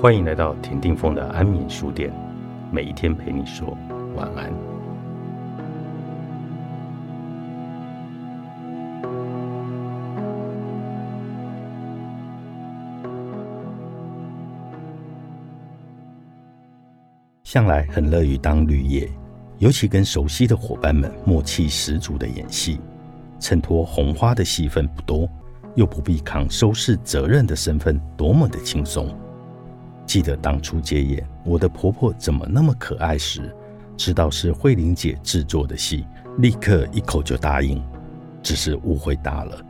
欢迎来到田定峰的安眠书店，每一天陪你说晚安。向来很乐于当绿叶，尤其跟熟悉的伙伴们默契十足的演戏，衬托红花的戏份不多，又不必扛收视责任的身份，多么的轻松。记得当初接演《我的婆婆怎么那么可爱》时，知道是慧玲姐制作的戏，立刻一口就答应。只是误会大了，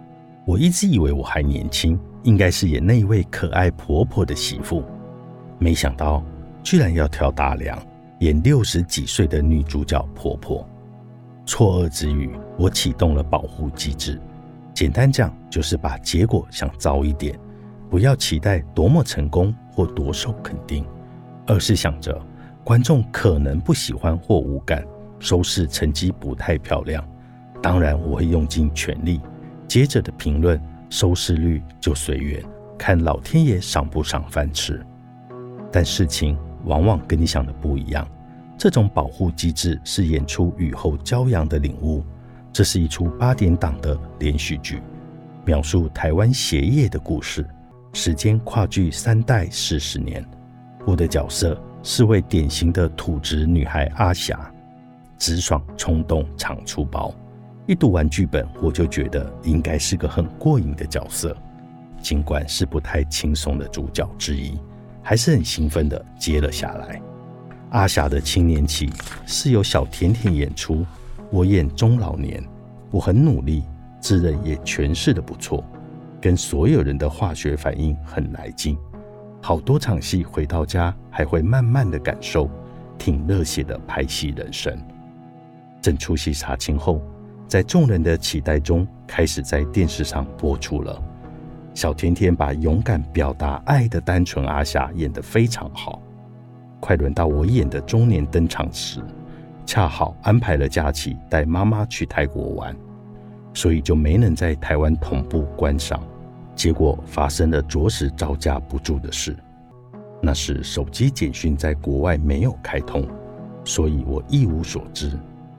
我一直以为我还年轻，应该是演那一位可爱婆婆的媳妇，没想到居然要挑大梁，演六十几岁的女主角婆婆。错愕之余，我启动了保护机制，简单讲就是把结果想糟一点。不要期待多么成功或多受肯定，而是想着观众可能不喜欢或无感，收视成绩不太漂亮。当然我会用尽全力。接着的评论收视率就随缘，看老天爷赏不赏饭吃。但事情往往跟你想的不一样。这种保护机制是演出雨后骄阳的领悟。这是一出八点档的连续剧，描述台湾鞋业的故事。时间跨距三代四十年，我的角色是位典型的土直女孩阿霞，直爽、冲动、常粗暴。一读完剧本，我就觉得应该是个很过瘾的角色。尽管是不太轻松的主角之一，还是很兴奋的接了下来。阿霞的青年期是由小甜甜演出，我演中老年。我很努力，自认也诠释的不错。跟所有人的化学反应很来劲，好多场戏回到家还会慢慢的感受，挺热血的拍戏人生。整出戏杀青后，在众人的期待中，开始在电视上播出了。小甜甜把勇敢表达爱的单纯阿霞演得非常好。快轮到我演的中年登场时，恰好安排了假期带妈妈去泰国玩。所以就没能在台湾同步观赏，结果发生了着实招架不住的事。那是手机简讯在国外没有开通，所以我一无所知。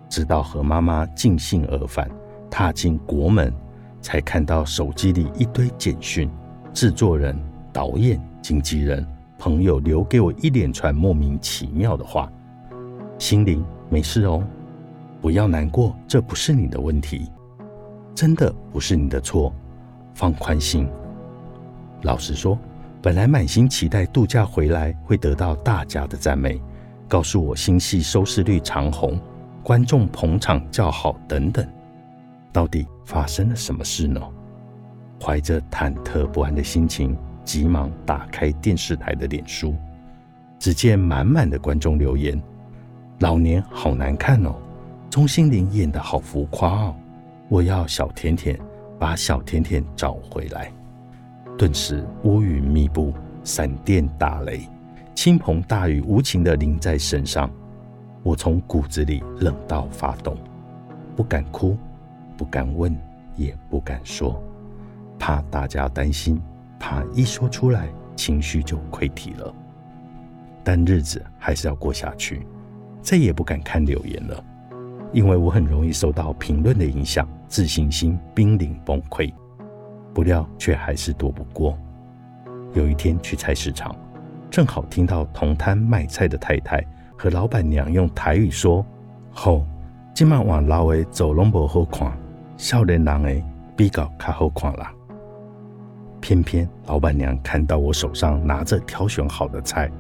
直到和妈妈尽兴而返，踏进国门，才看到手机里一堆简讯，制作人、导演、经纪人、朋友留给我一连串莫名其妙的话。心灵没事哦，不要难过，这不是你的问题。真的不是你的错，放宽心。老实说，本来满心期待度假回来会得到大家的赞美，告诉我新戏收视率长红，观众捧场叫好等等。到底发生了什么事呢？怀着忐忑不安的心情，急忙打开电视台的脸书，只见满满的观众留言：“老年好难看哦，钟欣凌演的好浮夸哦。”我要小甜甜把小甜甜找回来。顿时乌云密布，闪电打雷，倾盆大雨无情地淋在身上。我从骨子里冷到发抖，不敢哭，不敢问，也不敢说，怕大家担心，怕一说出来情绪就溃体了。但日子还是要过下去，再也不敢看留言了。因为我很容易受到评论的影响，自信心濒临崩溃，不料却还是躲不过。有一天去菜市场，正好听到同摊卖菜的太太和老板娘用台语说：“吼，今晚往老诶走拢不好看，少年人诶比较较好看啦。”偏偏老板娘看到我手上拿着挑选好的菜，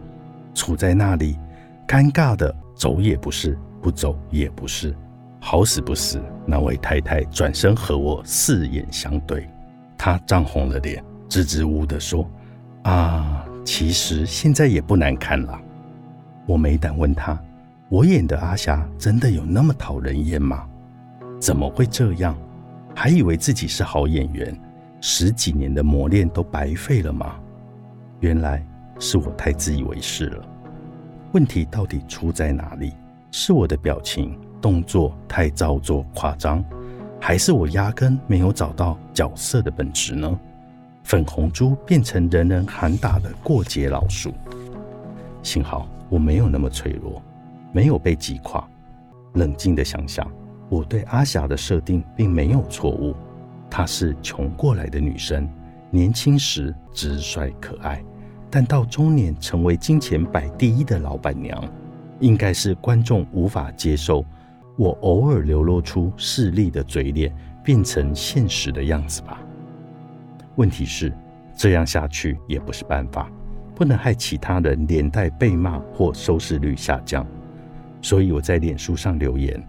杵在那里，尴尬的走也不是。不走也不是，好死不死，那位太太转身和我四眼相对，她涨红了脸，支支吾吾地说：“啊，其实现在也不难看了。”我没胆问她：“我演的阿霞真的有那么讨人厌吗？怎么会这样？还以为自己是好演员，十几年的磨练都白费了吗？原来是我太自以为是了。问题到底出在哪里？”是我的表情动作太造作夸张，还是我压根没有找到角色的本质呢？粉红猪变成人人喊打的过街老鼠，幸好我没有那么脆弱，没有被击垮。冷静的想想，我对阿霞的设定并没有错误。她是穷过来的女生，年轻时直率可爱，但到中年成为金钱摆第一的老板娘，应该是观众无法接受我偶尔流露出势利的嘴脸变成现实的样子吧。问题是，这样下去也不是办法，不能害其他人连带被骂或收视率下降。所以我在脸书上留言：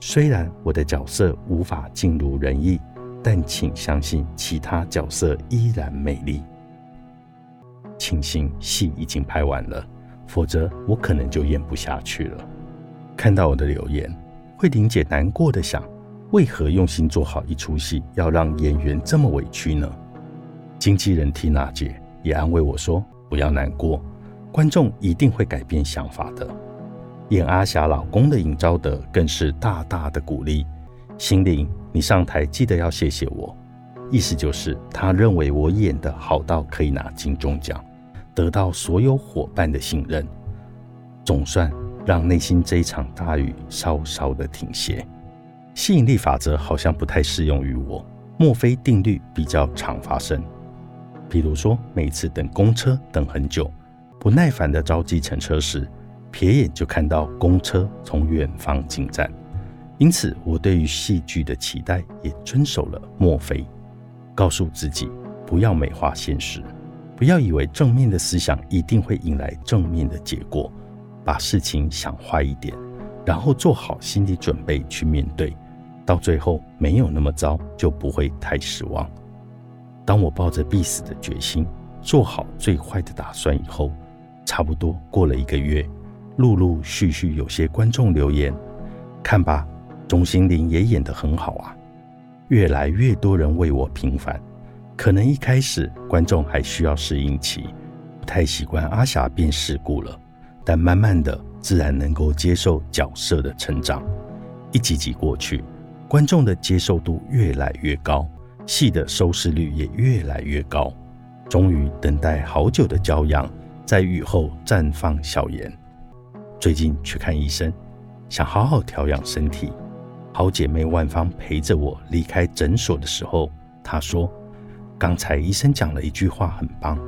虽然我的角色无法尽如人意，但请相信其他角色依然美丽。庆幸戏已经拍完了，否则我可能就演不下去了。看到我的留言，慧玲姐难过的想：为何用心做好一出戏，要让演员这么委屈呢？经纪人缇娜姐也安慰我说：“不要难过，观众一定会改变想法的。”演阿霞老公的尹昭德更是大大的鼓励：“心灵，你上台记得要谢谢我。”意思就是他认为我演的好到可以拿金钟奖，得到所有伙伴的信任，总算让内心这一场大雨稍稍的停歇。吸引力法则好像不太适用于我，墨菲定律比较常发生。比如说，每次等公车等很久，不耐烦的召计程车时，瞥眼就看到公车从远方进站。因此，我对于戏剧的期待也遵守了墨菲，告诉自己不要美化现实，不要以为正面的思想一定会引来正面的结果，把事情想坏一点，然后做好心理准备去面对，到最后没有那么糟，就不会太失望。当我抱着必死的决心，做好最坏的打算以后，差不多过了一个月，陆陆续续有些观众留言：“看吧，钟欣凌也演得很好啊。”越来越多人为我平反。可能一开始观众还需要适应期，不太习惯阿霞变世故了，但慢慢的自然能够接受角色的成长。一集集过去，观众的接受度越来越高。戏的收视率也越来越高，终于等待好久的骄阳在雨后绽放笑颜。最近去看医生，想好好调养身体。好姐妹万芳陪着我离开诊所的时候，她说：“刚才医生讲了一句话，很棒。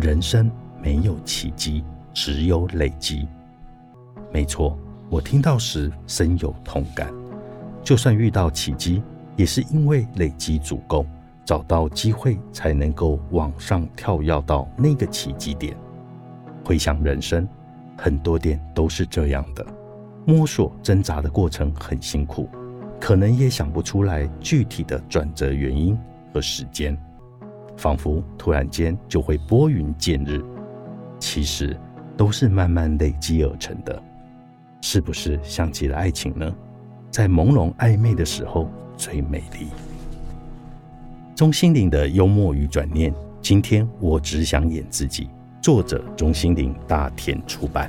人生没有奇迹，只有累积。”没错，我听到时深有同感。就算遇到奇迹。也是因为累积足够，找到机会才能够往上跳跃到那个奇迹点。回想人生，很多点都是这样的，摸索挣扎的过程很辛苦，可能也想不出来具体的转折原因和时间，仿佛突然间就会拨云见日。其实都是慢慢累积而成的，是不是像极了爱情呢？在朦胧暧昧的时候。最美丽。钟心凌的幽默与转念。今天我只想演自己。作者：钟心凌，大田出版。